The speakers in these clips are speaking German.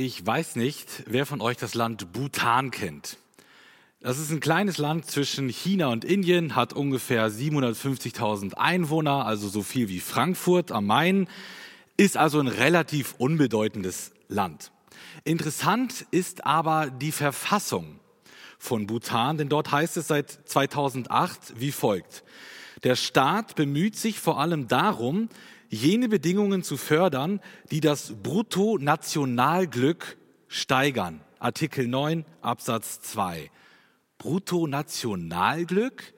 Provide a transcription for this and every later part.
Ich weiß nicht, wer von euch das Land Bhutan kennt. Das ist ein kleines Land zwischen China und Indien, hat ungefähr 750.000 Einwohner, also so viel wie Frankfurt am Main, ist also ein relativ unbedeutendes Land. Interessant ist aber die Verfassung von Bhutan, denn dort heißt es seit 2008 wie folgt. Der Staat bemüht sich vor allem darum, jene Bedingungen zu fördern, die das Bruttonationalglück steigern. Artikel 9 Absatz 2. Bruttonationalglück?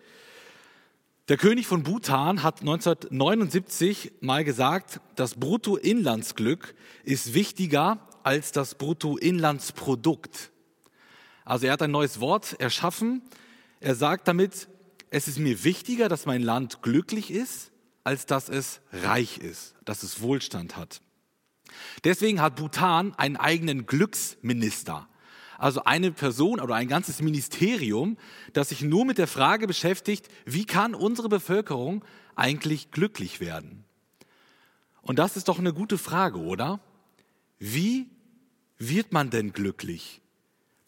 Der König von Bhutan hat 1979 mal gesagt, das Bruttoinlandsglück ist wichtiger als das Bruttoinlandsprodukt. Also er hat ein neues Wort erschaffen. Er sagt damit, es ist mir wichtiger, dass mein Land glücklich ist, als dass es reich ist, dass es Wohlstand hat. Deswegen hat Bhutan einen eigenen Glücksminister. Also eine Person oder ein ganzes Ministerium, das sich nur mit der Frage beschäftigt, wie kann unsere Bevölkerung eigentlich glücklich werden? Und das ist doch eine gute Frage, oder? Wie wird man denn glücklich?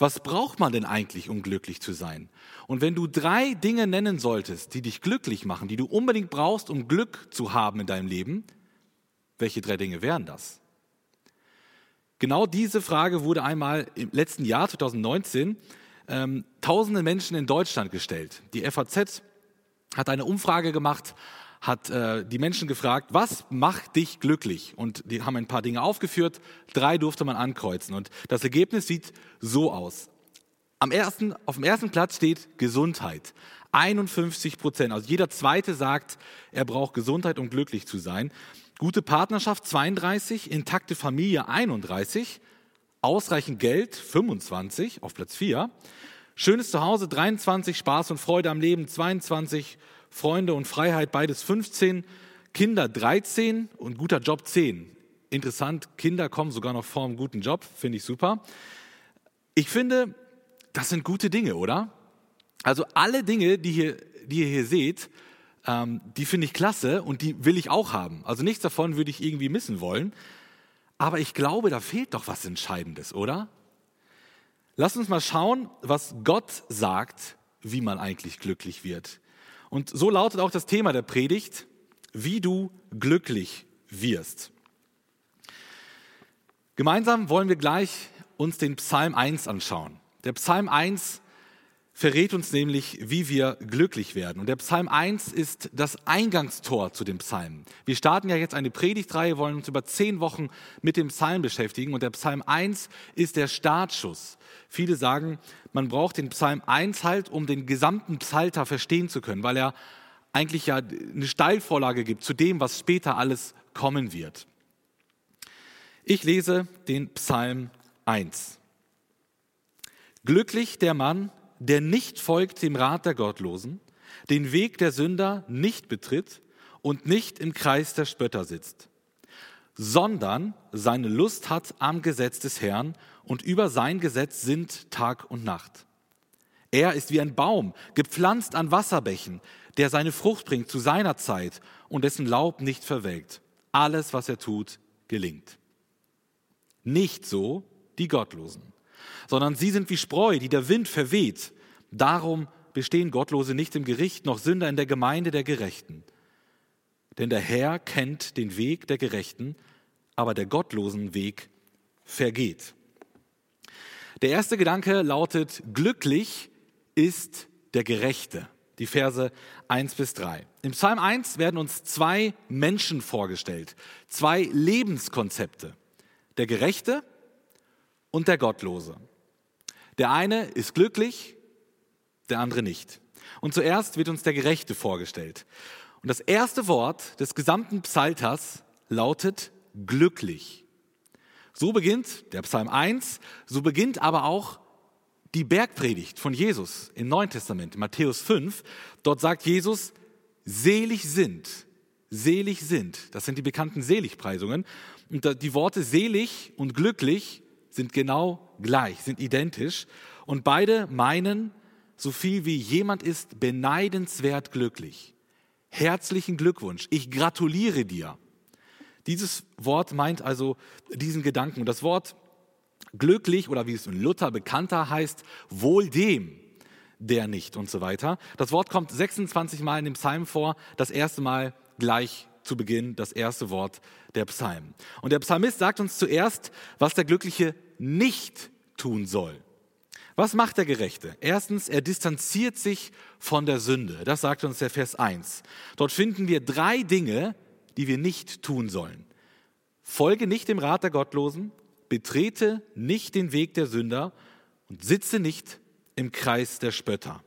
Was braucht man denn eigentlich, um glücklich zu sein? Und wenn du drei Dinge nennen solltest, die dich glücklich machen, die du unbedingt brauchst, um Glück zu haben in deinem Leben, welche drei Dinge wären das? Genau diese Frage wurde einmal im letzten Jahr, 2019, ähm, tausende Menschen in Deutschland gestellt. Die FAZ hat eine Umfrage gemacht hat äh, die Menschen gefragt, was macht dich glücklich? Und die haben ein paar Dinge aufgeführt, drei durfte man ankreuzen. Und das Ergebnis sieht so aus. Am ersten, auf dem ersten Platz steht Gesundheit. 51 Prozent. Also jeder Zweite sagt, er braucht Gesundheit, um glücklich zu sein. Gute Partnerschaft 32, intakte Familie 31, ausreichend Geld 25 auf Platz 4, schönes Zuhause 23, Spaß und Freude am Leben 22, Freunde und Freiheit, beides 15, Kinder 13 und guter Job 10. Interessant, Kinder kommen sogar noch vor einem guten Job, finde ich super. Ich finde, das sind gute Dinge, oder? Also alle Dinge, die, hier, die ihr hier seht, ähm, die finde ich klasse und die will ich auch haben. Also nichts davon würde ich irgendwie missen wollen. Aber ich glaube, da fehlt doch was Entscheidendes, oder? Lass uns mal schauen, was Gott sagt, wie man eigentlich glücklich wird. Und so lautet auch das Thema der Predigt, wie du glücklich wirst. Gemeinsam wollen wir gleich uns den Psalm 1 anschauen. Der Psalm 1 verrät uns nämlich, wie wir glücklich werden. Und der Psalm 1 ist das Eingangstor zu dem Psalm. Wir starten ja jetzt eine Predigtreihe, wollen uns über zehn Wochen mit dem Psalm beschäftigen. Und der Psalm 1 ist der Startschuss. Viele sagen, man braucht den Psalm 1 halt, um den gesamten Psalter verstehen zu können, weil er eigentlich ja eine Steilvorlage gibt zu dem, was später alles kommen wird. Ich lese den Psalm 1. Glücklich der Mann, der nicht folgt dem Rat der Gottlosen, den Weg der Sünder nicht betritt und nicht im Kreis der Spötter sitzt, sondern seine Lust hat am Gesetz des Herrn und über sein Gesetz sind Tag und Nacht. Er ist wie ein Baum, gepflanzt an Wasserbächen, der seine Frucht bringt zu seiner Zeit und dessen Laub nicht verwelkt. Alles, was er tut, gelingt. Nicht so die Gottlosen, sondern sie sind wie Spreu, die der Wind verweht. Darum bestehen Gottlose nicht im Gericht, noch Sünder in der Gemeinde der Gerechten. Denn der Herr kennt den Weg der Gerechten, aber der gottlosen Weg vergeht. Der erste Gedanke lautet, glücklich ist der Gerechte. Die Verse 1 bis 3. Im Psalm 1 werden uns zwei Menschen vorgestellt, zwei Lebenskonzepte. Der Gerechte und der Gottlose. Der eine ist glücklich, der andere nicht. Und zuerst wird uns der Gerechte vorgestellt. Und das erste Wort des gesamten Psalters lautet glücklich. So beginnt der Psalm 1, so beginnt aber auch die Bergpredigt von Jesus im Neuen Testament, Matthäus 5. Dort sagt Jesus, selig sind, selig sind. Das sind die bekannten Seligpreisungen. Und die Worte selig und glücklich sind genau gleich, sind identisch. Und beide meinen so viel wie jemand ist beneidenswert glücklich. Herzlichen Glückwunsch. Ich gratuliere dir. Dieses Wort meint also diesen Gedanken. Das Wort Glücklich oder wie es in Luther bekannter heißt, wohl dem, der nicht und so weiter. Das Wort kommt 26 Mal in dem Psalm vor, das erste Mal gleich zu Beginn, das erste Wort der Psalm. Und der Psalmist sagt uns zuerst, was der Glückliche nicht tun soll. Was macht der Gerechte? Erstens, er distanziert sich von der Sünde. Das sagt uns der Vers 1. Dort finden wir drei Dinge, die wir nicht tun sollen. Folge nicht dem Rat der Gottlosen, betrete nicht den Weg der Sünder und sitze nicht im Kreis der Spötter.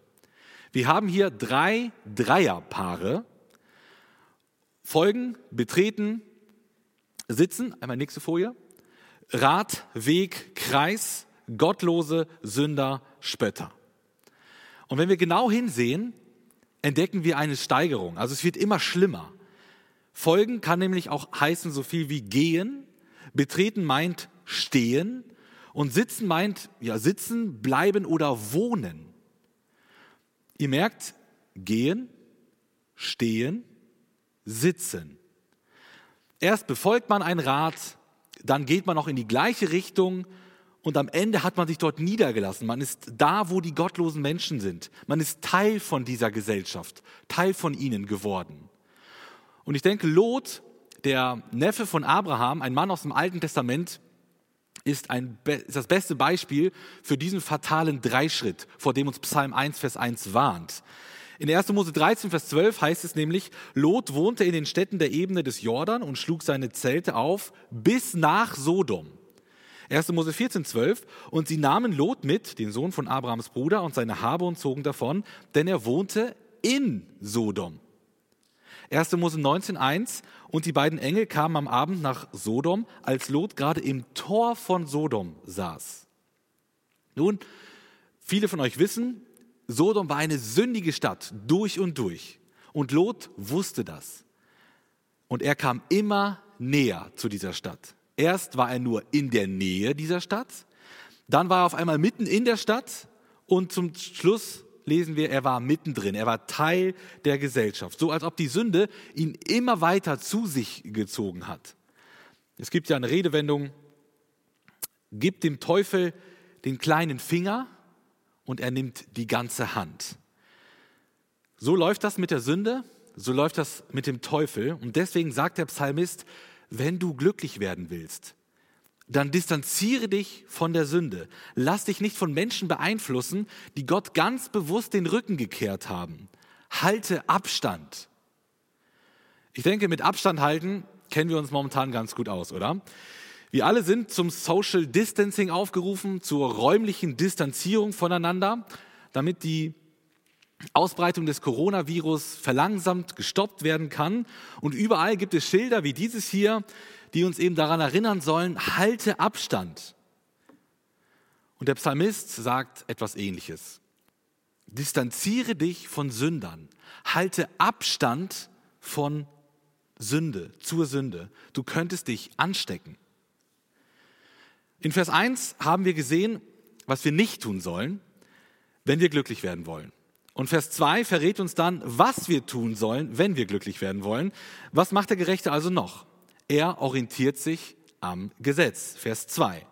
Wir haben hier drei Dreierpaare. Folgen, betreten, sitzen, einmal nächste Folie. Rat, Weg, Kreis, Gottlose, Sünder, Spötter. Und wenn wir genau hinsehen, entdecken wir eine Steigerung. Also es wird immer schlimmer. Folgen kann nämlich auch heißen so viel wie gehen. Betreten meint stehen. Und sitzen meint, ja, sitzen, bleiben oder wohnen. Ihr merkt, gehen, stehen, sitzen. Erst befolgt man einen Rat, dann geht man auch in die gleiche Richtung und am Ende hat man sich dort niedergelassen. Man ist da, wo die gottlosen Menschen sind. Man ist Teil von dieser Gesellschaft, Teil von ihnen geworden. Und ich denke, Lot, der Neffe von Abraham, ein Mann aus dem Alten Testament, ist, ein, ist das beste Beispiel für diesen fatalen Dreischritt, vor dem uns Psalm 1, Vers 1 warnt. In 1. Mose 13, Vers 12 heißt es nämlich, Lot wohnte in den Städten der Ebene des Jordan und schlug seine Zelte auf bis nach Sodom. 1. Mose 14, 12. Und sie nahmen Lot mit, den Sohn von Abrahams Bruder, und seine Habe und zogen davon, denn er wohnte in Sodom. 1. Mose 19, 1. Und die beiden Engel kamen am Abend nach Sodom, als Lot gerade im Tor von Sodom saß. Nun, viele von euch wissen, Sodom war eine sündige Stadt, durch und durch. Und Lot wusste das. Und er kam immer näher zu dieser Stadt. Erst war er nur in der Nähe dieser Stadt, dann war er auf einmal mitten in der Stadt und zum Schluss lesen wir, er war mittendrin, er war Teil der Gesellschaft, so als ob die Sünde ihn immer weiter zu sich gezogen hat. Es gibt ja eine Redewendung, gib dem Teufel den kleinen Finger und er nimmt die ganze Hand. So läuft das mit der Sünde, so läuft das mit dem Teufel und deswegen sagt der Psalmist, wenn du glücklich werden willst, dann distanziere dich von der Sünde. Lass dich nicht von Menschen beeinflussen, die Gott ganz bewusst den Rücken gekehrt haben. Halte Abstand. Ich denke, mit Abstand halten kennen wir uns momentan ganz gut aus, oder? Wir alle sind zum Social Distancing aufgerufen, zur räumlichen Distanzierung voneinander, damit die Ausbreitung des Coronavirus verlangsamt gestoppt werden kann. Und überall gibt es Schilder wie dieses hier, die uns eben daran erinnern sollen, halte Abstand. Und der Psalmist sagt etwas Ähnliches. Distanziere dich von Sündern. Halte Abstand von Sünde, zur Sünde. Du könntest dich anstecken. In Vers 1 haben wir gesehen, was wir nicht tun sollen, wenn wir glücklich werden wollen. Und Vers 2 verrät uns dann, was wir tun sollen, wenn wir glücklich werden wollen. Was macht der Gerechte also noch? Er orientiert sich am Gesetz. Vers 2.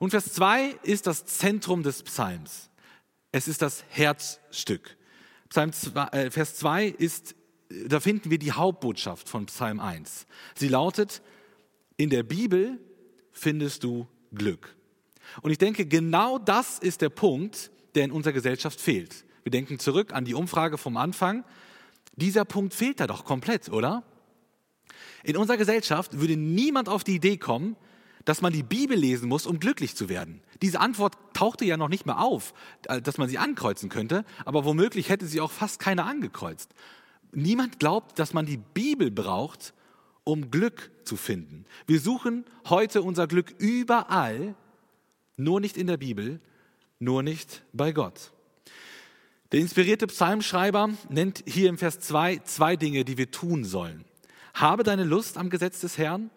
Und Vers 2 ist das Zentrum des Psalms. Es ist das Herzstück. Psalm 2, äh, Vers 2 ist, da finden wir die Hauptbotschaft von Psalm 1. Sie lautet, in der Bibel findest du Glück. Und ich denke, genau das ist der Punkt, der in unserer Gesellschaft fehlt. Wir denken zurück an die Umfrage vom Anfang. Dieser Punkt fehlt da doch komplett, oder? In unserer Gesellschaft würde niemand auf die Idee kommen, dass man die Bibel lesen muss, um glücklich zu werden. Diese Antwort tauchte ja noch nicht mehr auf, äh, dass man sie ankreuzen könnte, aber womöglich hätte sie auch fast keiner angekreuzt. Niemand glaubt, dass man die Bibel braucht, um Glück zu finden. Wir suchen heute unser Glück überall, nur nicht in der Bibel, nur nicht bei Gott. Der inspirierte Psalmschreiber nennt hier im Vers 2 zwei Dinge, die wir tun sollen. Habe deine Lust am Gesetz des Herrn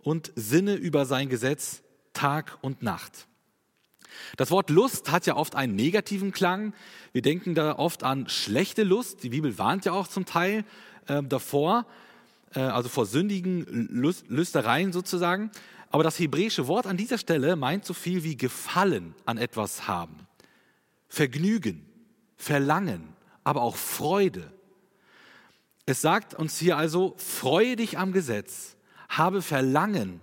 und sinne über sein Gesetz Tag und Nacht. Das Wort Lust hat ja oft einen negativen Klang. Wir denken da oft an schlechte Lust. Die Bibel warnt ja auch zum Teil äh, davor, äh, also vor sündigen Lüstereien sozusagen. Aber das hebräische Wort an dieser Stelle meint so viel wie Gefallen an etwas haben, Vergnügen, Verlangen, aber auch Freude. Es sagt uns hier also, freue dich am Gesetz, habe Verlangen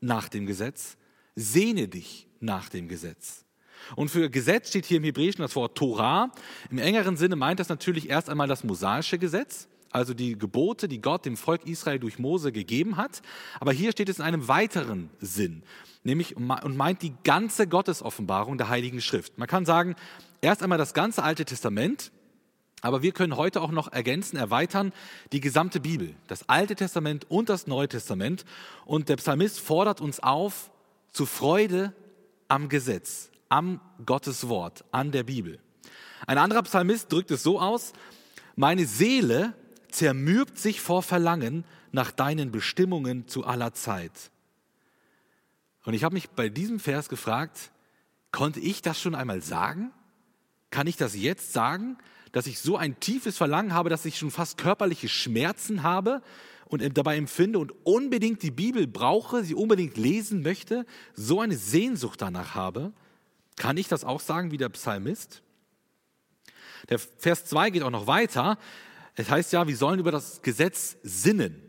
nach dem Gesetz, sehne dich nach dem Gesetz. Und für Gesetz steht hier im Hebräischen das Wort Torah. Im engeren Sinne meint das natürlich erst einmal das mosaische Gesetz, also die Gebote, die Gott dem Volk Israel durch Mose gegeben hat. Aber hier steht es in einem weiteren Sinn, nämlich und meint die ganze Gottesoffenbarung der Heiligen Schrift. Man kann sagen, erst einmal das ganze Alte Testament, aber wir können heute auch noch ergänzen, erweitern die gesamte Bibel, das Alte Testament und das Neue Testament. Und der Psalmist fordert uns auf zu Freude am Gesetz, am Gottes Wort, an der Bibel. Ein anderer Psalmist drückt es so aus, meine Seele zermürbt sich vor Verlangen nach deinen Bestimmungen zu aller Zeit. Und ich habe mich bei diesem Vers gefragt, konnte ich das schon einmal sagen? Kann ich das jetzt sagen, dass ich so ein tiefes Verlangen habe, dass ich schon fast körperliche Schmerzen habe und dabei empfinde und unbedingt die Bibel brauche, sie unbedingt lesen möchte, so eine Sehnsucht danach habe? Kann ich das auch sagen wie der Psalmist? Der Vers 2 geht auch noch weiter. Es heißt ja, wir sollen über das Gesetz sinnen.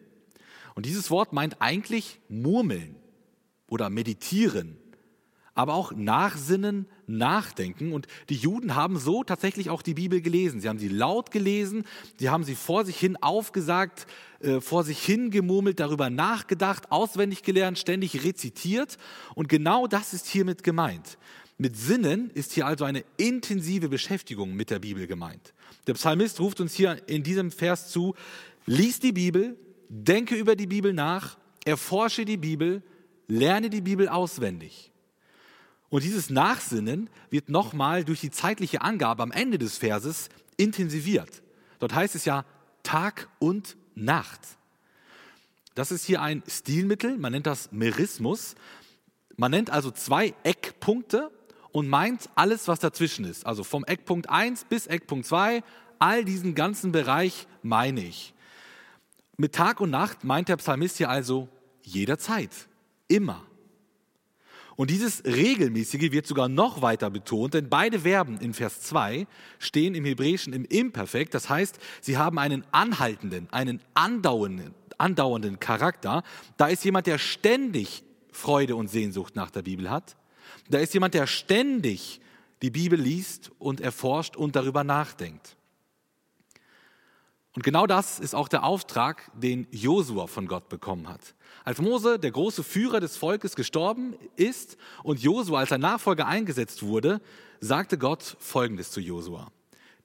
Und dieses Wort meint eigentlich murmeln oder meditieren, aber auch nachsinnen, nachdenken. Und die Juden haben so tatsächlich auch die Bibel gelesen. Sie haben sie laut gelesen, sie haben sie vor sich hin aufgesagt, äh, vor sich hin gemurmelt, darüber nachgedacht, auswendig gelernt, ständig rezitiert. Und genau das ist hiermit gemeint. Mit Sinnen ist hier also eine intensive Beschäftigung mit der Bibel gemeint. Der Psalmist ruft uns hier in diesem Vers zu, lies die Bibel, denke über die Bibel nach, erforsche die Bibel, lerne die Bibel auswendig. Und dieses Nachsinnen wird nochmal durch die zeitliche Angabe am Ende des Verses intensiviert. Dort heißt es ja Tag und Nacht. Das ist hier ein Stilmittel, man nennt das Merismus. Man nennt also zwei Eckpunkte und meint alles, was dazwischen ist. Also vom Eckpunkt 1 bis Eckpunkt 2, all diesen ganzen Bereich meine ich. Mit Tag und Nacht meint der Psalmist hier also jederzeit, immer. Und dieses Regelmäßige wird sogar noch weiter betont, denn beide Verben in Vers 2 stehen im Hebräischen im Imperfekt. Das heißt, sie haben einen anhaltenden, einen andauernden, andauernden Charakter. Da ist jemand, der ständig Freude und Sehnsucht nach der Bibel hat. Da ist jemand, der ständig die Bibel liest und erforscht und darüber nachdenkt. Und genau das ist auch der Auftrag, den Josua von Gott bekommen hat. Als Mose, der große Führer des Volkes, gestorben ist und Josua als sein Nachfolger eingesetzt wurde, sagte Gott Folgendes zu Josua.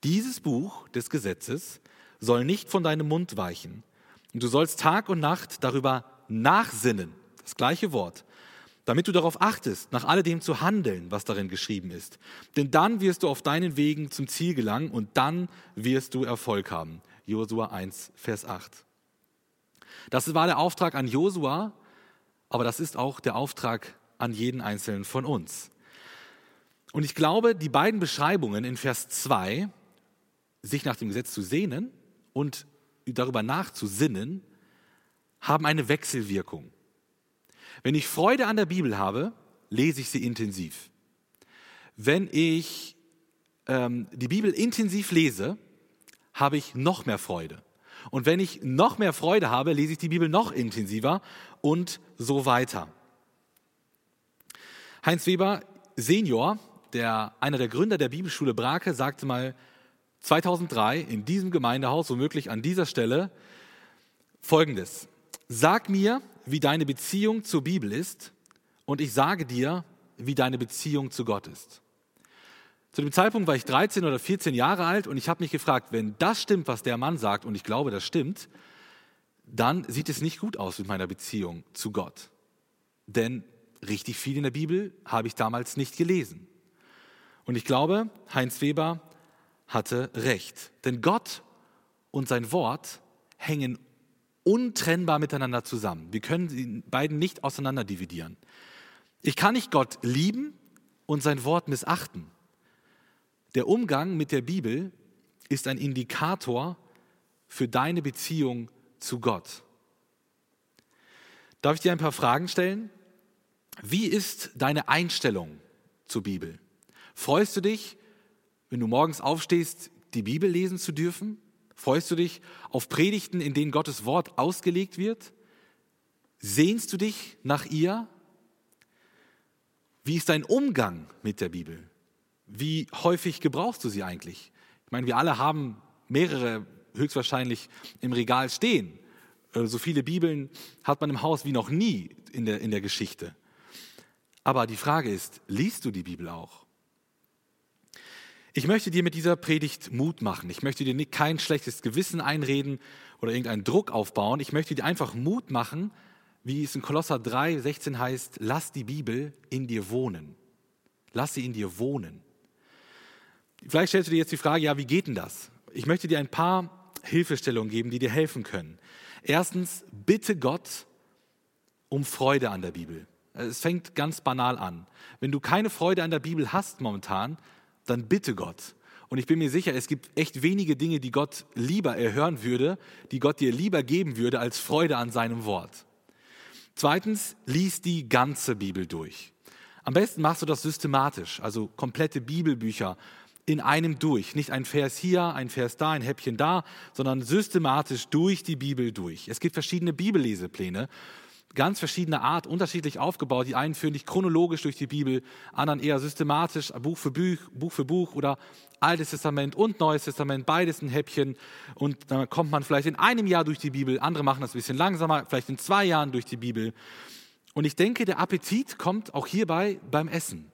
Dieses Buch des Gesetzes soll nicht von deinem Mund weichen. Und du sollst Tag und Nacht darüber nachsinnen, das gleiche Wort, damit du darauf achtest, nach alledem zu handeln, was darin geschrieben ist. Denn dann wirst du auf deinen Wegen zum Ziel gelangen und dann wirst du Erfolg haben. Josua 1, Vers 8. Das war der Auftrag an Josua, aber das ist auch der Auftrag an jeden Einzelnen von uns. Und ich glaube, die beiden Beschreibungen in Vers 2, sich nach dem Gesetz zu sehnen und darüber nachzusinnen, haben eine Wechselwirkung. Wenn ich Freude an der Bibel habe, lese ich sie intensiv. Wenn ich ähm, die Bibel intensiv lese, habe ich noch mehr Freude. Und wenn ich noch mehr Freude habe, lese ich die Bibel noch intensiver und so weiter. Heinz Weber Senior, der, einer der Gründer der Bibelschule Brake, sagte mal 2003 in diesem Gemeindehaus, womöglich an dieser Stelle, folgendes. Sag mir, wie deine Beziehung zur Bibel ist und ich sage dir, wie deine Beziehung zu Gott ist. Zu dem Zeitpunkt war ich 13 oder 14 Jahre alt und ich habe mich gefragt, wenn das stimmt, was der Mann sagt, und ich glaube, das stimmt, dann sieht es nicht gut aus mit meiner Beziehung zu Gott. Denn richtig viel in der Bibel habe ich damals nicht gelesen. Und ich glaube, Heinz Weber hatte recht. Denn Gott und sein Wort hängen untrennbar miteinander zusammen. Wir können die beiden nicht auseinander dividieren. Ich kann nicht Gott lieben und sein Wort missachten. Der Umgang mit der Bibel ist ein Indikator für deine Beziehung zu Gott. Darf ich dir ein paar Fragen stellen? Wie ist deine Einstellung zur Bibel? Freust du dich, wenn du morgens aufstehst, die Bibel lesen zu dürfen? Freust du dich auf Predigten, in denen Gottes Wort ausgelegt wird? Sehnst du dich nach ihr? Wie ist dein Umgang mit der Bibel? Wie häufig gebrauchst du sie eigentlich? Ich meine, wir alle haben mehrere höchstwahrscheinlich im Regal stehen. Äh, so viele Bibeln hat man im Haus wie noch nie in der, in der Geschichte. Aber die Frage ist, liest du die Bibel auch? Ich möchte dir mit dieser Predigt Mut machen. Ich möchte dir kein schlechtes Gewissen einreden oder irgendeinen Druck aufbauen. Ich möchte dir einfach Mut machen, wie es in Kolosser 3, 16 heißt, lass die Bibel in dir wohnen. Lass sie in dir wohnen. Vielleicht stellst du dir jetzt die Frage, ja, wie geht denn das? Ich möchte dir ein paar Hilfestellungen geben, die dir helfen können. Erstens, bitte Gott um Freude an der Bibel. Es fängt ganz banal an. Wenn du keine Freude an der Bibel hast momentan, dann bitte Gott. Und ich bin mir sicher, es gibt echt wenige Dinge, die Gott lieber erhören würde, die Gott dir lieber geben würde, als Freude an seinem Wort. Zweitens, lies die ganze Bibel durch. Am besten machst du das systematisch, also komplette Bibelbücher in einem durch. Nicht ein Vers hier, ein Vers da, ein Häppchen da, sondern systematisch durch die Bibel durch. Es gibt verschiedene Bibellesepläne, ganz verschiedene Art, unterschiedlich aufgebaut. Die einen führen dich chronologisch durch die Bibel, anderen eher systematisch, Buch für Buch, Buch für Buch oder Altes Testament und Neues Testament, beides ein Häppchen. Und dann kommt man vielleicht in einem Jahr durch die Bibel, andere machen das ein bisschen langsamer, vielleicht in zwei Jahren durch die Bibel. Und ich denke, der Appetit kommt auch hierbei beim Essen.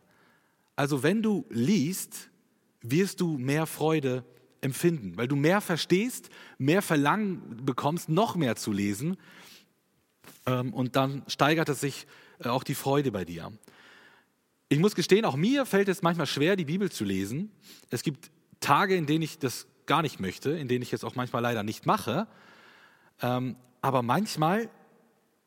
Also wenn du liest, wirst du mehr Freude empfinden, weil du mehr verstehst, mehr Verlangen bekommst, noch mehr zu lesen. Ähm, und dann steigert es sich äh, auch die Freude bei dir. Ich muss gestehen, auch mir fällt es manchmal schwer, die Bibel zu lesen. Es gibt Tage, in denen ich das gar nicht möchte, in denen ich es auch manchmal leider nicht mache. Ähm, aber manchmal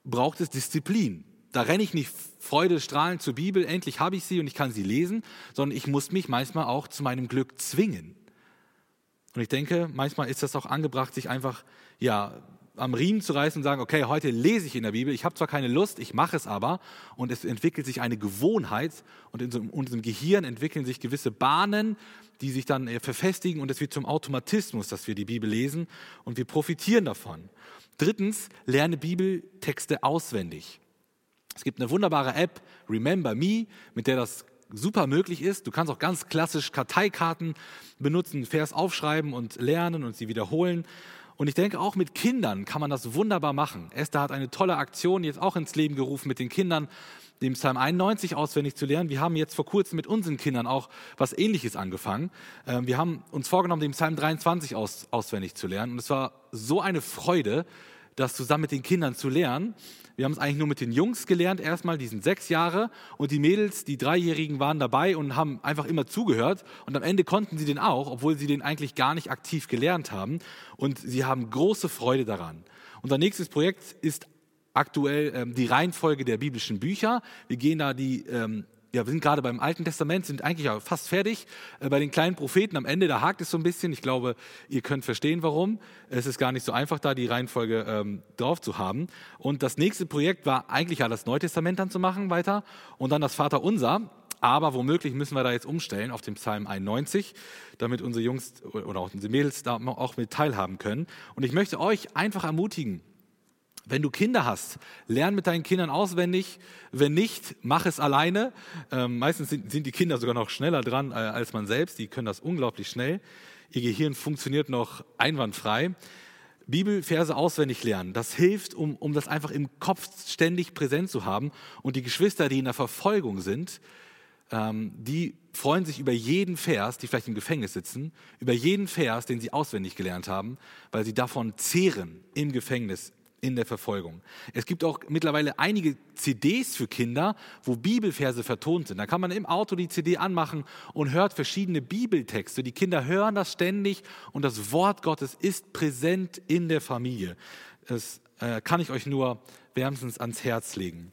braucht es Disziplin da renne ich nicht freudestrahlend zur Bibel, endlich habe ich sie und ich kann sie lesen, sondern ich muss mich manchmal auch zu meinem Glück zwingen. Und ich denke, manchmal ist das auch angebracht, sich einfach ja, am Riemen zu reißen und sagen, okay, heute lese ich in der Bibel, ich habe zwar keine Lust, ich mache es aber und es entwickelt sich eine Gewohnheit und in unserem Gehirn entwickeln sich gewisse Bahnen, die sich dann äh, verfestigen und es wird zum Automatismus, dass wir die Bibel lesen und wir profitieren davon. Drittens, lerne Bibeltexte auswendig. Es gibt eine wunderbare App, Remember Me, mit der das super möglich ist. Du kannst auch ganz klassisch Karteikarten benutzen, Vers aufschreiben und lernen und sie wiederholen. Und ich denke, auch mit Kindern kann man das wunderbar machen. Esther hat eine tolle Aktion jetzt auch ins Leben gerufen mit den Kindern, den Psalm 91 auswendig zu lernen. Wir haben jetzt vor kurzem mit unseren Kindern auch was Ähnliches angefangen. Ähm, wir haben uns vorgenommen, den Psalm 23 aus, auswendig zu lernen. Und es war so eine Freude, das zusammen mit den Kindern zu lernen. Wir haben es eigentlich nur mit den Jungs gelernt, erstmal, die sind sechs Jahre und die Mädels, die Dreijährigen, waren dabei und haben einfach immer zugehört und am Ende konnten sie den auch, obwohl sie den eigentlich gar nicht aktiv gelernt haben und sie haben große Freude daran. Unser nächstes Projekt ist aktuell ähm, die Reihenfolge der biblischen Bücher. Wir gehen da die ähm, ja, wir sind gerade beim Alten Testament, sind eigentlich ja fast fertig. Äh, bei den kleinen Propheten am Ende, da hakt es so ein bisschen. Ich glaube, ihr könnt verstehen, warum. Es ist gar nicht so einfach, da die Reihenfolge ähm, drauf zu haben. Und das nächste Projekt war eigentlich ja das Neue Testament dann zu machen weiter und dann das Vaterunser. Aber womöglich müssen wir da jetzt umstellen auf den Psalm 91, damit unsere Jungs oder auch unsere Mädels da auch mit teilhaben können. Und ich möchte euch einfach ermutigen, wenn du Kinder hast, lern mit deinen Kindern auswendig. Wenn nicht, mach es alleine. Ähm, meistens sind, sind, die Kinder sogar noch schneller dran äh, als man selbst. Die können das unglaublich schnell. Ihr Gehirn funktioniert noch einwandfrei. Bibelverse auswendig lernen, das hilft, um, um das einfach im Kopf ständig präsent zu haben. Und die Geschwister, die in der Verfolgung sind, ähm, die freuen sich über jeden Vers, die vielleicht im Gefängnis sitzen, über jeden Vers, den sie auswendig gelernt haben, weil sie davon zehren im Gefängnis, in der Verfolgung. Es gibt auch mittlerweile einige CDs für Kinder, wo Bibelverse vertont sind. Da kann man im Auto die CD anmachen und hört verschiedene Bibeltexte. Die Kinder hören das ständig und das Wort Gottes ist präsent in der Familie. Das äh, kann ich euch nur wärmstens ans Herz legen.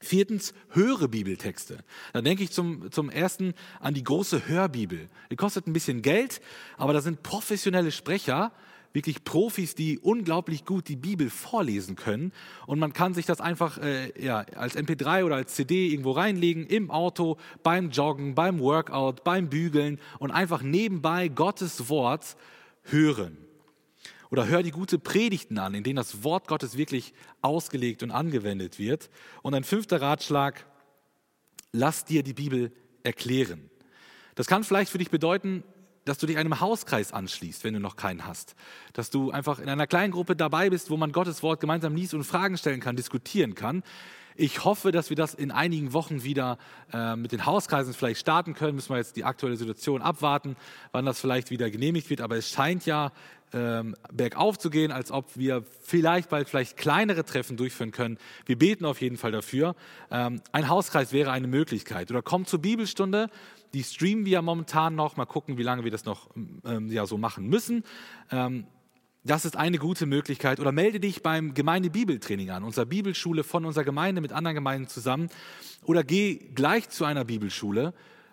Viertens, höre Bibeltexte. Da denke ich zum, zum ersten an die große Hörbibel. Die kostet ein bisschen Geld, aber da sind professionelle Sprecher, wirklich Profis, die unglaublich gut die Bibel vorlesen können. Und man kann sich das einfach äh, ja, als MP3 oder als CD irgendwo reinlegen, im Auto, beim Joggen, beim Workout, beim Bügeln und einfach nebenbei Gottes Wort hören. Oder hör die gute Predigten an, in denen das Wort Gottes wirklich ausgelegt und angewendet wird. Und ein fünfter Ratschlag, lass dir die Bibel erklären. Das kann vielleicht für dich bedeuten, dass du dich einem Hauskreis anschließt, wenn du noch keinen hast. Dass du einfach in einer kleinen Gruppe dabei bist, wo man Gottes Wort gemeinsam liest und Fragen stellen kann, diskutieren kann. Ich hoffe, dass wir das in einigen Wochen wieder äh, mit den Hauskreisen vielleicht starten können. Müssen wir jetzt die aktuelle Situation abwarten, wann das vielleicht wieder genehmigt wird. Aber es scheint ja ähm, bergauf zu gehen, als ob wir vielleicht bald vielleicht kleinere Treffen durchführen können. Wir beten auf jeden Fall dafür. Ähm, ein Hauskreis wäre eine Möglichkeit. Oder kommt zur Bibelstunde. Die streamen wir momentan noch. Mal gucken, wie lange wir das noch ähm, ja, so machen müssen. Ähm, das ist eine gute Möglichkeit. Oder melde dich beim Gemeinde-Bibeltraining an, unserer Bibelschule von unserer Gemeinde mit anderen Gemeinden zusammen. Oder geh gleich zu einer Bibelschule.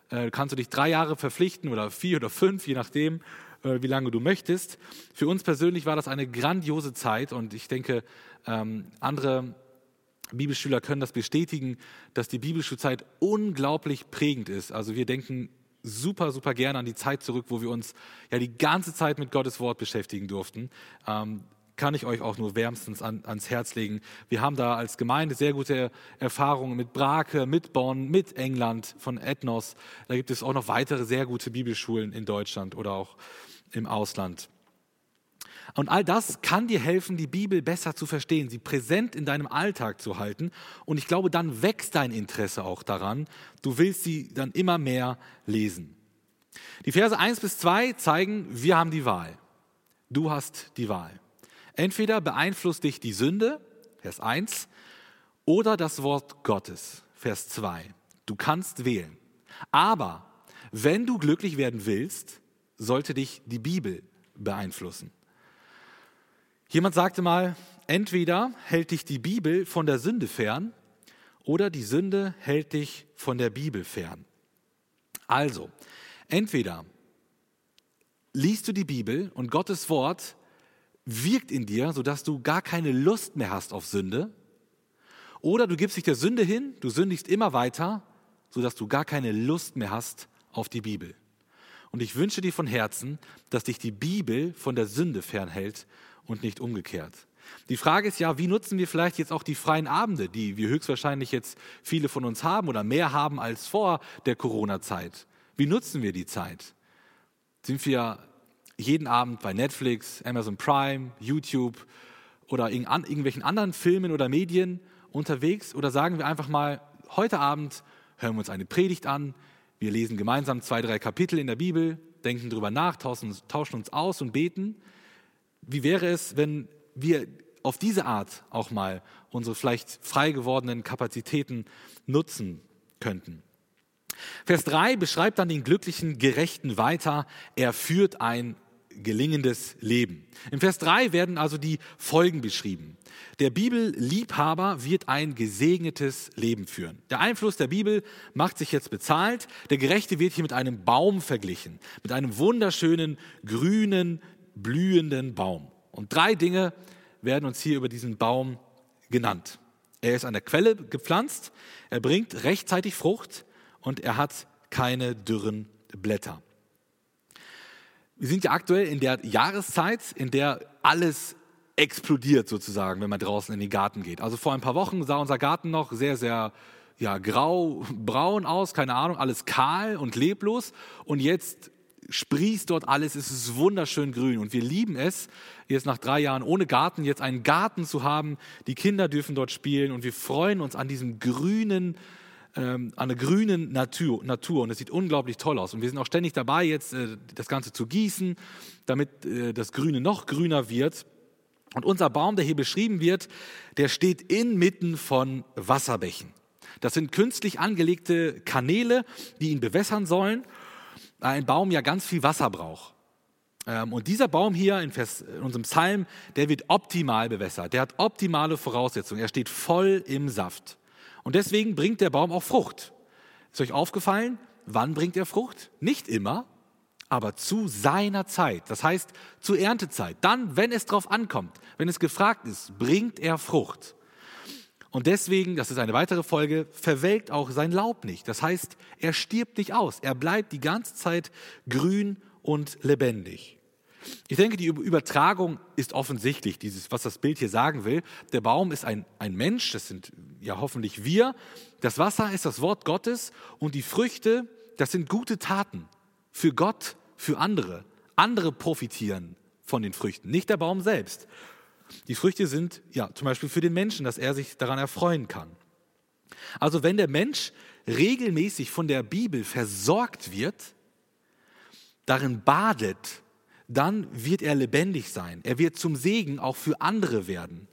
Äh, kannst du dich drei Jahre verpflichten oder vier oder fünf, je nachdem äh, wie lange du möchtest. Für uns persönlich war das eine grandiose Zeit und ich denke, ähm, andere Bibelschüler können das bestätigen, dass die Bibelschulzeit unglaublich prägend ist. Also wir denken super, super gerne an die Zeit zurück, wo wir uns ja die ganze Zeit mit Gottes Wort beschäftigen durften. Ähm, kann ich euch auch nur wärmstens an, ans Herz legen. Wir haben da als Gemeinde sehr gute Erfahrungen mit Brake, mit Bonn, mit England, von Ethnos. Da gibt es auch noch weitere sehr gute Bibelschulen in Deutschland oder auch im Ausland. Und all das kann dir helfen, die Bibel besser zu verstehen, sie präsent in deinem Alltag zu halten. Und ich glaube, dann wächst dein Interesse auch daran. Du willst sie dann immer mehr lesen. Die Verse 1 bis 2 zeigen, wir haben die Wahl. Du hast die Wahl. Entweder beeinflusst dich die Sünde, Vers 1, oder das Wort Gottes, Vers 2. Du kannst wählen. Aber wenn du glücklich werden willst, sollte dich die Bibel beeinflussen. Jemand sagte mal, entweder hält dich die Bibel von der Sünde fern oder die Sünde hält dich von der Bibel fern. Also, entweder liest du die Bibel und Gottes Wort wirkt in dir, sodass du gar keine Lust mehr hast auf Sünde, oder du gibst dich der Sünde hin, du sündigst immer weiter, sodass du gar keine Lust mehr hast auf die Bibel. Und ich wünsche dir von Herzen, dass dich die Bibel von der Sünde fernhält und nicht umgekehrt. Die Frage ist ja, wie nutzen wir vielleicht jetzt auch die freien Abende, die wir höchstwahrscheinlich jetzt viele von uns haben oder mehr haben als vor der Corona-Zeit? Wie nutzen wir die Zeit? Sind wir jeden Abend bei Netflix, Amazon Prime, YouTube oder irgendwelchen anderen Filmen oder Medien unterwegs? Oder sagen wir einfach mal, heute Abend hören wir uns eine Predigt an, wir lesen gemeinsam zwei, drei Kapitel in der Bibel, denken darüber nach, tauschen, tauschen uns aus und beten. Wie wäre es, wenn wir auf diese Art auch mal unsere vielleicht frei gewordenen Kapazitäten nutzen könnten? Vers 3 beschreibt dann den glücklichen Gerechten weiter. Er führt ein gelingendes Leben. Im Vers 3 werden also die Folgen beschrieben. Der Bibelliebhaber wird ein gesegnetes Leben führen. Der Einfluss der Bibel macht sich jetzt bezahlt. Der Gerechte wird hier mit einem Baum verglichen, mit einem wunderschönen, grünen, blühenden Baum. Und drei Dinge werden uns hier über diesen Baum genannt. Er ist an der Quelle gepflanzt, er bringt rechtzeitig Frucht und er hat keine dürren Blätter. Wir sind ja aktuell in der Jahreszeit, in der alles explodiert sozusagen, wenn man draußen in den Garten geht. Also vor ein paar Wochen sah unser Garten noch sehr, sehr ja, grau, braun aus, keine Ahnung, alles kahl und leblos. Und jetzt sprießt dort alles, es ist wunderschön grün. Und wir lieben es, jetzt nach drei Jahren ohne Garten, jetzt einen Garten zu haben. Die Kinder dürfen dort spielen und wir freuen uns an diesem grünen, ähm, an der grünen Natur, Natur und es sieht unglaublich toll aus. Und wir sind auch ständig dabei, jetzt äh, das Ganze zu gießen, damit äh, das Grüne noch grüner wird. Und unser Baum, der hier beschrieben wird, der steht inmitten von Wasserbächen. Das sind künstlich angelegte Kanäle, die ihn bewässern sollen. Ein Baum ja ganz viel Wasser braucht. Ähm, und dieser Baum hier in, Vers, in unserem Psalm, der wird optimal bewässert. Der hat optimale Voraussetzungen. Er steht voll im Saft. Und deswegen bringt der Baum auch Frucht. Ist euch aufgefallen, wann bringt er Frucht? Nicht immer, aber zu seiner Zeit, das heißt zur Erntezeit, dann, wenn es drauf ankommt, wenn es gefragt ist, bringt er Frucht. Und deswegen, das ist eine weitere Folge, verwelkt auch sein Laub nicht. Das heißt, er stirbt nicht aus. Er bleibt die ganze Zeit grün und lebendig. Ich denke, die Übertragung ist offensichtlich, dieses, was das Bild hier sagen will. Der Baum ist ein, ein Mensch, das sind ja hoffentlich wir. Das Wasser ist das Wort Gottes und die Früchte, das sind gute Taten für Gott, für andere. Andere profitieren von den Früchten, nicht der Baum selbst. Die Früchte sind ja zum Beispiel für den Menschen, dass er sich daran erfreuen kann. Also wenn der Mensch regelmäßig von der Bibel versorgt wird, darin badet, dann wird er lebendig sein. Er wird zum Segen auch für andere werden.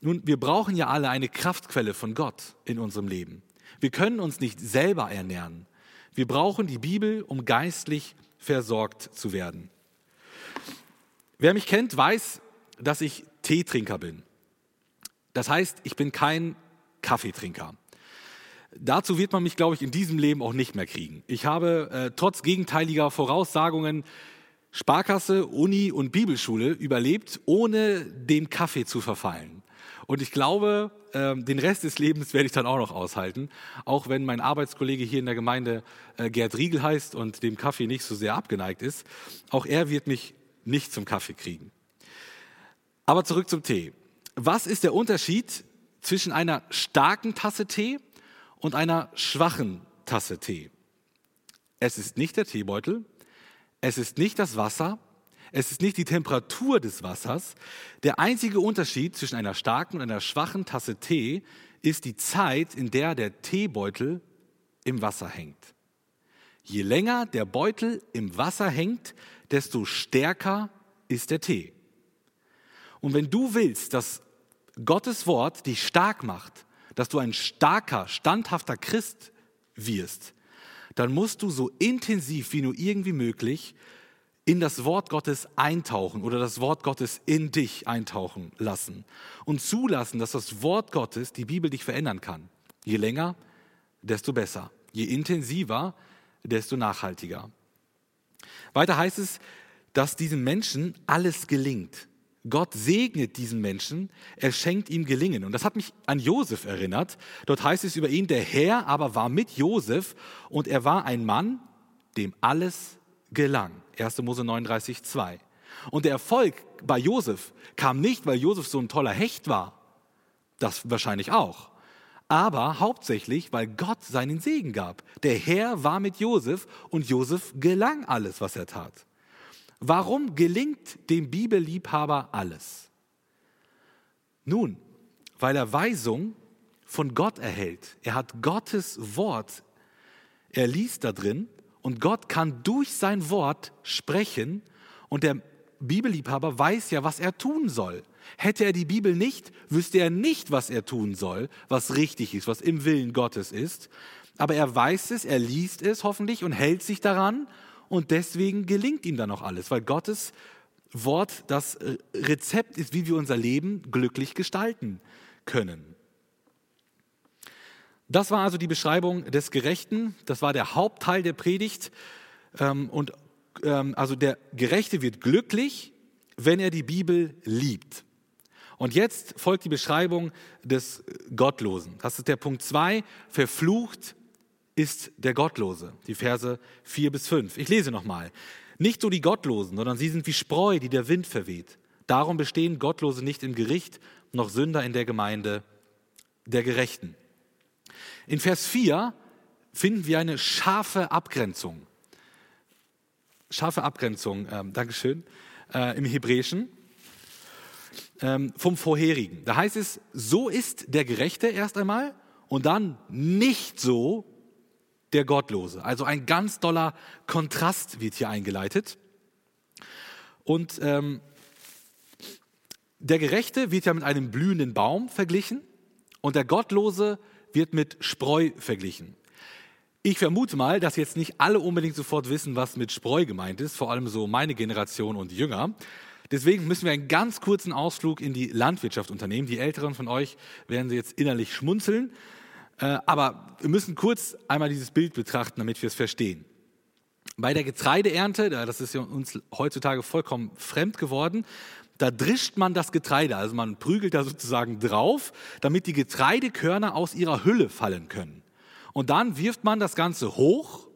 Nun, wir brauchen ja alle eine Kraftquelle von Gott in unserem Leben. Wir können uns nicht selber ernähren. Wir brauchen die Bibel, um geistlich versorgt zu werden. Wer mich kennt, weiß, dass ich Teetrinker bin. Das heißt, ich bin kein Kaffeetrinker. Dazu wird man mich, glaube ich, in diesem Leben auch nicht mehr kriegen. Ich habe äh, trotz gegenteiliger Voraussagungen Sparkasse, Uni und Bibelschule überlebt, ohne dem Kaffee zu verfallen. Und ich glaube, äh, den Rest des Lebens werde ich dann auch noch aushalten, auch wenn mein Arbeitskollege hier in der Gemeinde äh, Gerd Riegel heißt und dem Kaffee nicht so sehr abgeneigt ist. Auch er wird mich nicht zum Kaffee kriegen. Aber zurück zum Tee. Was ist der Unterschied zwischen einer starken Tasse Tee und einer schwachen Tasse Tee? Es ist nicht der Teebeutel, es ist nicht das Wasser, es ist nicht die Temperatur des Wassers. Der einzige Unterschied zwischen einer starken und einer schwachen Tasse Tee ist die Zeit, in der der Teebeutel im Wasser hängt. Je länger der Beutel im Wasser hängt, desto stärker ist der Tee. Und wenn du willst, dass Gottes Wort dich stark macht, dass du ein starker, standhafter Christ wirst, dann musst du so intensiv wie nur irgendwie möglich in das Wort Gottes eintauchen oder das Wort Gottes in dich eintauchen lassen und zulassen, dass das Wort Gottes, die Bibel, dich verändern kann. Je länger, desto besser. Je intensiver, desto nachhaltiger. Weiter heißt es, dass diesem Menschen alles gelingt. Gott segnet diesen Menschen, er schenkt ihm Gelingen. Und das hat mich an Josef erinnert. Dort heißt es über ihn, der Herr aber war mit Josef und er war ein Mann, dem alles gelang. 1. Mose 39, 2. Und der Erfolg bei Josef kam nicht, weil Josef so ein toller Hecht war. Das wahrscheinlich auch. Aber hauptsächlich, weil Gott seinen Segen gab. Der Herr war mit Josef und Josef gelang alles, was er tat. Warum gelingt dem Bibelliebhaber alles? Nun, weil er Weisung von Gott erhält. Er hat Gottes Wort. Er liest da drin und Gott kann durch sein Wort sprechen und der Bibelliebhaber weiß ja, was er tun soll. Hätte er die Bibel nicht, wüsste er nicht, was er tun soll, was richtig ist, was im Willen Gottes ist. Aber er weiß es, er liest es hoffentlich und hält sich daran und deswegen gelingt ihm dann auch alles, weil Gottes Wort das Rezept ist, wie wir unser Leben glücklich gestalten können. Das war also die Beschreibung des Gerechten. Das war der Hauptteil der Predigt. Ähm, und ähm, also der Gerechte wird glücklich, wenn er die Bibel liebt. Und jetzt folgt die Beschreibung des Gottlosen. Das ist der Punkt 2. Verflucht ist der Gottlose. Die Verse 4 bis 5. Ich lese nochmal. Nicht so die Gottlosen, sondern sie sind wie Spreu, die der Wind verweht. Darum bestehen Gottlose nicht im Gericht, noch Sünder in der Gemeinde der Gerechten. In Vers 4 finden wir eine scharfe Abgrenzung. Scharfe Abgrenzung, ähm, Dankeschön, äh, im Hebräischen ähm, vom vorherigen. Da heißt es, so ist der Gerechte erst einmal und dann nicht so der Gottlose. Also ein ganz doller Kontrast wird hier eingeleitet. Und ähm, der Gerechte wird ja mit einem blühenden Baum verglichen und der Gottlose wird mit Spreu verglichen. Ich vermute mal, dass jetzt nicht alle unbedingt sofort wissen, was mit Spreu gemeint ist, vor allem so meine Generation und Jünger. Deswegen müssen wir einen ganz kurzen Ausflug in die Landwirtschaft unternehmen. Die Älteren von euch werden sie jetzt innerlich schmunzeln. Äh, aber wir müssen kurz einmal dieses Bild betrachten, damit wir es verstehen. Bei der Getreideernte, das ist ja uns heutzutage vollkommen fremd geworden, da drischt man das Getreide, also man prügelt da sozusagen drauf, damit die Getreidekörner aus ihrer Hülle fallen können. Und dann wirft man das Ganze hoch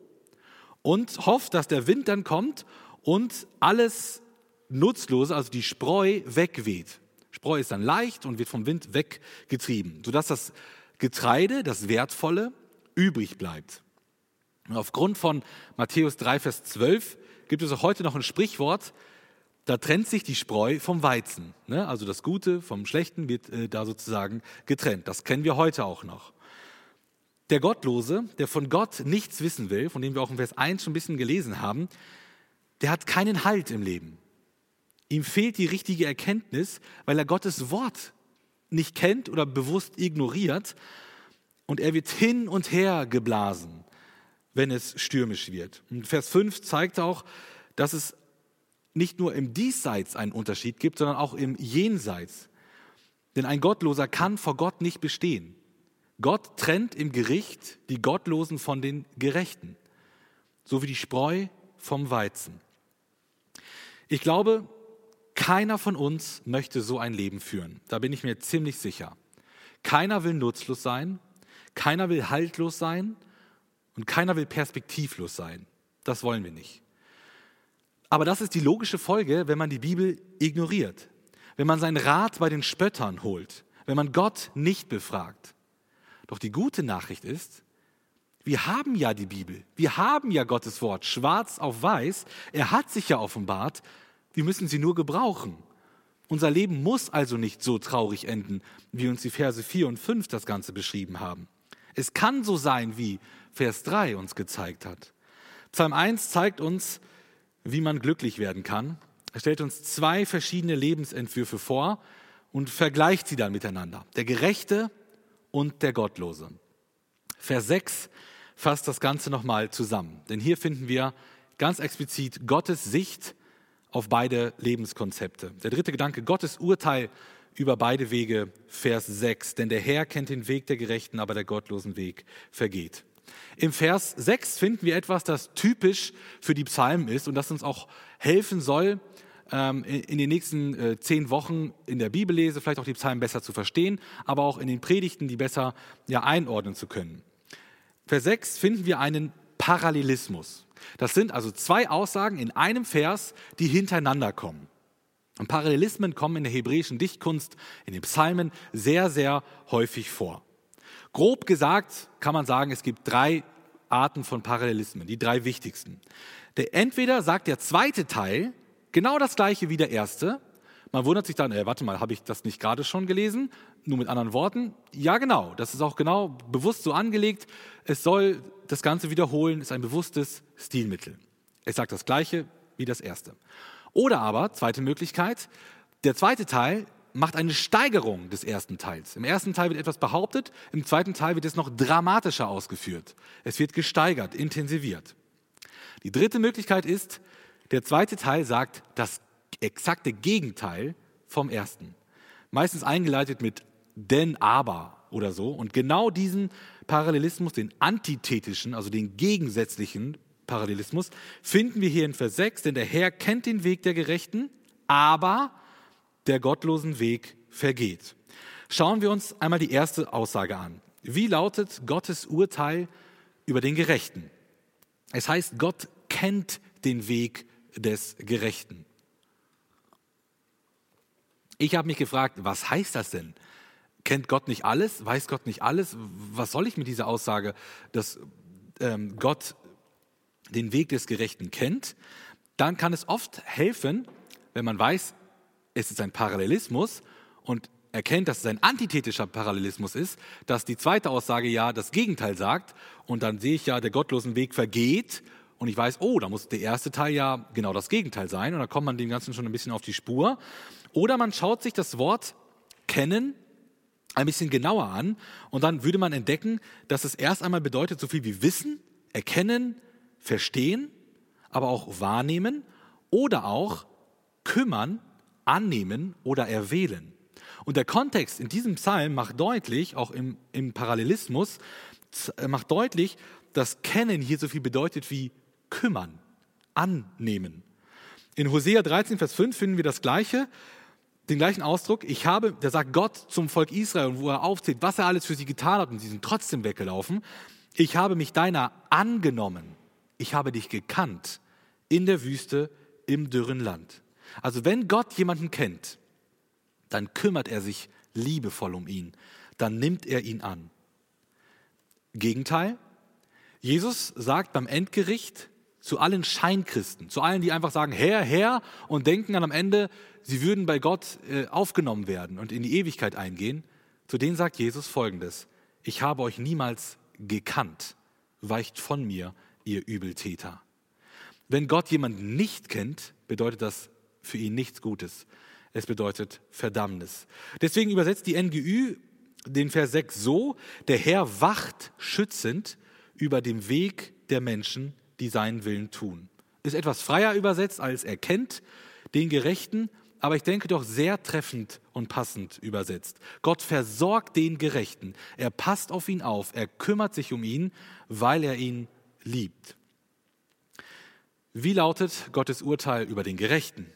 und hofft, dass der Wind dann kommt und alles Nutzlose, also die Spreu, wegweht. Spreu ist dann leicht und wird vom Wind weggetrieben, sodass das Getreide, das Wertvolle, übrig bleibt. Und aufgrund von Matthäus 3, Vers 12 gibt es auch heute noch ein Sprichwort, da trennt sich die Spreu vom Weizen. Ne? Also das Gute vom Schlechten wird äh, da sozusagen getrennt. Das kennen wir heute auch noch. Der Gottlose, der von Gott nichts wissen will, von dem wir auch in Vers 1 schon ein bisschen gelesen haben, der hat keinen Halt im Leben. Ihm fehlt die richtige Erkenntnis, weil er Gottes Wort nicht kennt oder bewusst ignoriert. Und er wird hin und her geblasen, wenn es stürmisch wird. Und Vers 5 zeigt auch, dass es nicht nur im Diesseits einen Unterschied gibt, sondern auch im Jenseits. Denn ein Gottloser kann vor Gott nicht bestehen. Gott trennt im Gericht die Gottlosen von den Gerechten, so wie die Spreu vom Weizen. Ich glaube, keiner von uns möchte so ein Leben führen. Da bin ich mir ziemlich sicher. Keiner will nutzlos sein, keiner will haltlos sein und keiner will perspektivlos sein. Das wollen wir nicht. Aber das ist die logische Folge, wenn man die Bibel ignoriert, wenn man seinen Rat bei den Spöttern holt, wenn man Gott nicht befragt. Doch die gute Nachricht ist, wir haben ja die Bibel, wir haben ja Gottes Wort, schwarz auf weiß, er hat sich ja offenbart, wir müssen sie nur gebrauchen. Unser Leben muss also nicht so traurig enden, wie uns die Verse 4 und 5 das Ganze beschrieben haben. Es kann so sein, wie Vers 3 uns gezeigt hat. Psalm 1 zeigt uns, wie man glücklich werden kann. Er stellt uns zwei verschiedene Lebensentwürfe vor und vergleicht sie dann miteinander. Der Gerechte und der Gottlose. Vers 6 fasst das Ganze nochmal zusammen. Denn hier finden wir ganz explizit Gottes Sicht auf beide Lebenskonzepte. Der dritte Gedanke, Gottes Urteil über beide Wege, Vers 6. Denn der Herr kennt den Weg der Gerechten, aber der gottlosen Weg vergeht. Im Vers 6 finden wir etwas, das typisch für die Psalmen ist und das uns auch helfen soll, ähm, in den nächsten äh, zehn Wochen in der Bibellese vielleicht auch die Psalmen besser zu verstehen, aber auch in den Predigten die besser ja, einordnen zu können. Vers 6 finden wir einen Parallelismus. Das sind also zwei Aussagen in einem Vers, die hintereinander kommen. Und Parallelismen kommen in der hebräischen Dichtkunst, in den Psalmen sehr, sehr häufig vor. Grob gesagt kann man sagen, es gibt drei Arten von Parallelismen, die drei wichtigsten. Der, entweder sagt der zweite Teil genau das gleiche wie der erste. Man wundert sich dann, äh, warte mal, habe ich das nicht gerade schon gelesen? Nur mit anderen Worten? Ja, genau. Das ist auch genau bewusst so angelegt. Es soll das Ganze wiederholen, ist ein bewusstes Stilmittel. Es sagt das gleiche wie das erste. Oder aber, zweite Möglichkeit, der zweite Teil macht eine Steigerung des ersten Teils. Im ersten Teil wird etwas behauptet, im zweiten Teil wird es noch dramatischer ausgeführt. Es wird gesteigert, intensiviert. Die dritte Möglichkeit ist, der zweite Teil sagt das exakte Gegenteil vom ersten. Meistens eingeleitet mit denn, aber oder so. Und genau diesen Parallelismus, den antithetischen, also den gegensätzlichen Parallelismus, finden wir hier in Vers 6, denn der Herr kennt den Weg der Gerechten, aber der gottlosen Weg vergeht. Schauen wir uns einmal die erste Aussage an. Wie lautet Gottes Urteil über den Gerechten? Es heißt, Gott kennt den Weg des Gerechten. Ich habe mich gefragt, was heißt das denn? Kennt Gott nicht alles? Weiß Gott nicht alles? Was soll ich mit dieser Aussage, dass ähm, Gott den Weg des Gerechten kennt? Dann kann es oft helfen, wenn man weiß, es ist ein Parallelismus und erkennt, dass es ein antithetischer Parallelismus ist, dass die zweite Aussage ja das Gegenteil sagt und dann sehe ich ja, der gottlosen Weg vergeht und ich weiß, oh, da muss der erste Teil ja genau das Gegenteil sein und dann kommt man dem Ganzen schon ein bisschen auf die Spur. Oder man schaut sich das Wort kennen ein bisschen genauer an und dann würde man entdecken, dass es erst einmal bedeutet so viel wie wissen, erkennen, verstehen, aber auch wahrnehmen oder auch kümmern annehmen oder erwählen. Und der Kontext in diesem Psalm macht deutlich, auch im, im Parallelismus, äh, macht deutlich, dass Kennen hier so viel bedeutet wie kümmern, annehmen. In Hosea 13, Vers 5 finden wir das Gleiche, den gleichen Ausdruck. Ich habe, da sagt Gott zum Volk Israel, wo er aufzählt, was er alles für sie getan hat und sie sind trotzdem weggelaufen. Ich habe mich deiner angenommen. Ich habe dich gekannt in der Wüste, im dürren Land. Also wenn Gott jemanden kennt, dann kümmert er sich liebevoll um ihn. Dann nimmt er ihn an. Gegenteil, Jesus sagt beim Endgericht zu allen Scheinchristen, zu allen, die einfach sagen, Herr, Herr und denken dann am Ende, sie würden bei Gott äh, aufgenommen werden und in die Ewigkeit eingehen, zu denen sagt Jesus folgendes, ich habe euch niemals gekannt, weicht von mir, ihr Übeltäter. Wenn Gott jemanden nicht kennt, bedeutet das für ihn nichts Gutes. Es bedeutet Verdammnis. Deswegen übersetzt die NGÜ den Vers 6 so, der Herr wacht schützend über dem Weg der Menschen, die seinen Willen tun. Ist etwas freier übersetzt als er kennt den Gerechten, aber ich denke doch sehr treffend und passend übersetzt. Gott versorgt den Gerechten. Er passt auf ihn auf. Er kümmert sich um ihn, weil er ihn liebt. Wie lautet Gottes Urteil über den Gerechten?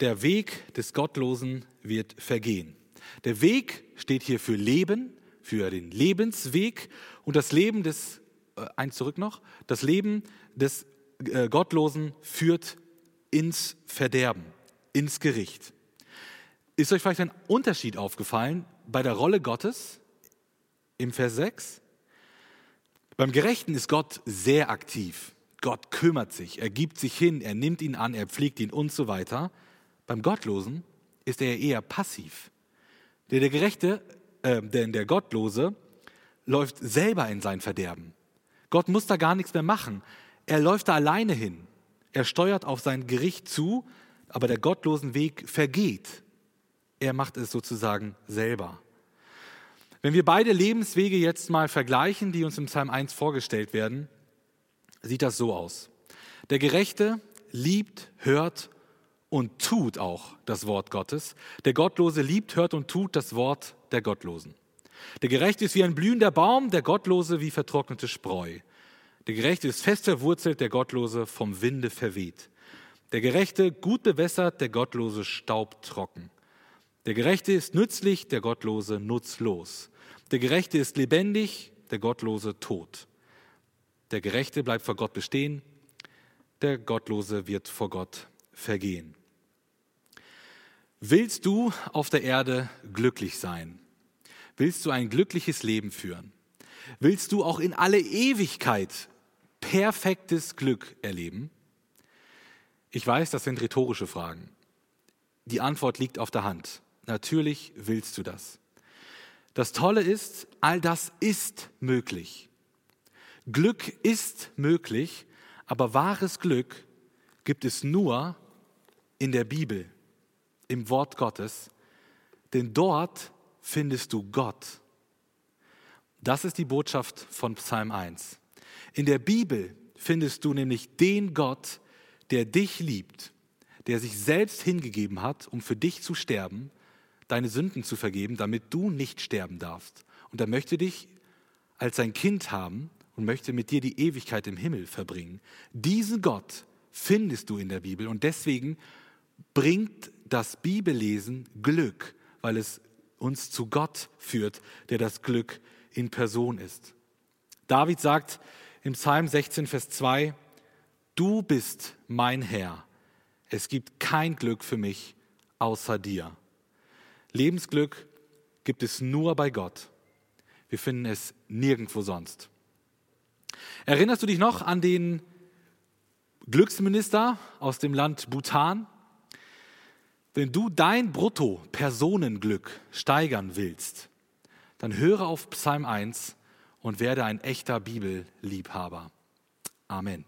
Der Weg des Gottlosen wird vergehen. Der Weg steht hier für Leben, für den Lebensweg und das Leben des, eins zurück noch, das Leben des äh, Gottlosen führt ins Verderben, ins Gericht. Ist euch vielleicht ein Unterschied aufgefallen bei der Rolle Gottes im Vers 6? Beim Gerechten ist Gott sehr aktiv. Gott kümmert sich, er gibt sich hin, er nimmt ihn an, er pflegt ihn und so weiter. Beim Gottlosen ist er eher passiv. Der, der Gerechte, äh, denn der Gottlose, läuft selber in sein Verderben. Gott muss da gar nichts mehr machen. Er läuft da alleine hin. Er steuert auf sein Gericht zu, aber der gottlosen Weg vergeht. Er macht es sozusagen selber. Wenn wir beide Lebenswege jetzt mal vergleichen, die uns im Psalm 1 vorgestellt werden, sieht das so aus. Der Gerechte liebt, hört und tut auch das Wort Gottes. Der Gottlose liebt, hört und tut das Wort der Gottlosen. Der Gerechte ist wie ein blühender Baum, der Gottlose wie vertrocknete Spreu. Der Gerechte ist fest verwurzelt, der Gottlose vom Winde verweht. Der Gerechte gut bewässert, der Gottlose staubtrocken. Der Gerechte ist nützlich, der Gottlose nutzlos. Der Gerechte ist lebendig, der Gottlose tot. Der Gerechte bleibt vor Gott bestehen, der Gottlose wird vor Gott vergehen. Willst du auf der Erde glücklich sein? Willst du ein glückliches Leben führen? Willst du auch in alle Ewigkeit perfektes Glück erleben? Ich weiß, das sind rhetorische Fragen. Die Antwort liegt auf der Hand. Natürlich willst du das. Das Tolle ist, all das ist möglich. Glück ist möglich, aber wahres Glück gibt es nur in der Bibel im Wort Gottes, denn dort findest du Gott. Das ist die Botschaft von Psalm 1. In der Bibel findest du nämlich den Gott, der dich liebt, der sich selbst hingegeben hat, um für dich zu sterben, deine Sünden zu vergeben, damit du nicht sterben darfst. Und er möchte dich als sein Kind haben und möchte mit dir die Ewigkeit im Himmel verbringen. Diesen Gott findest du in der Bibel und deswegen bringt das Bibellesen Glück, weil es uns zu Gott führt, der das Glück in Person ist. David sagt im Psalm 16, Vers 2, Du bist mein Herr. Es gibt kein Glück für mich außer dir. Lebensglück gibt es nur bei Gott. Wir finden es nirgendwo sonst. Erinnerst du dich noch an den Glücksminister aus dem Land Bhutan? Wenn du dein Brutto-Personenglück steigern willst, dann höre auf Psalm 1 und werde ein echter Bibelliebhaber. Amen.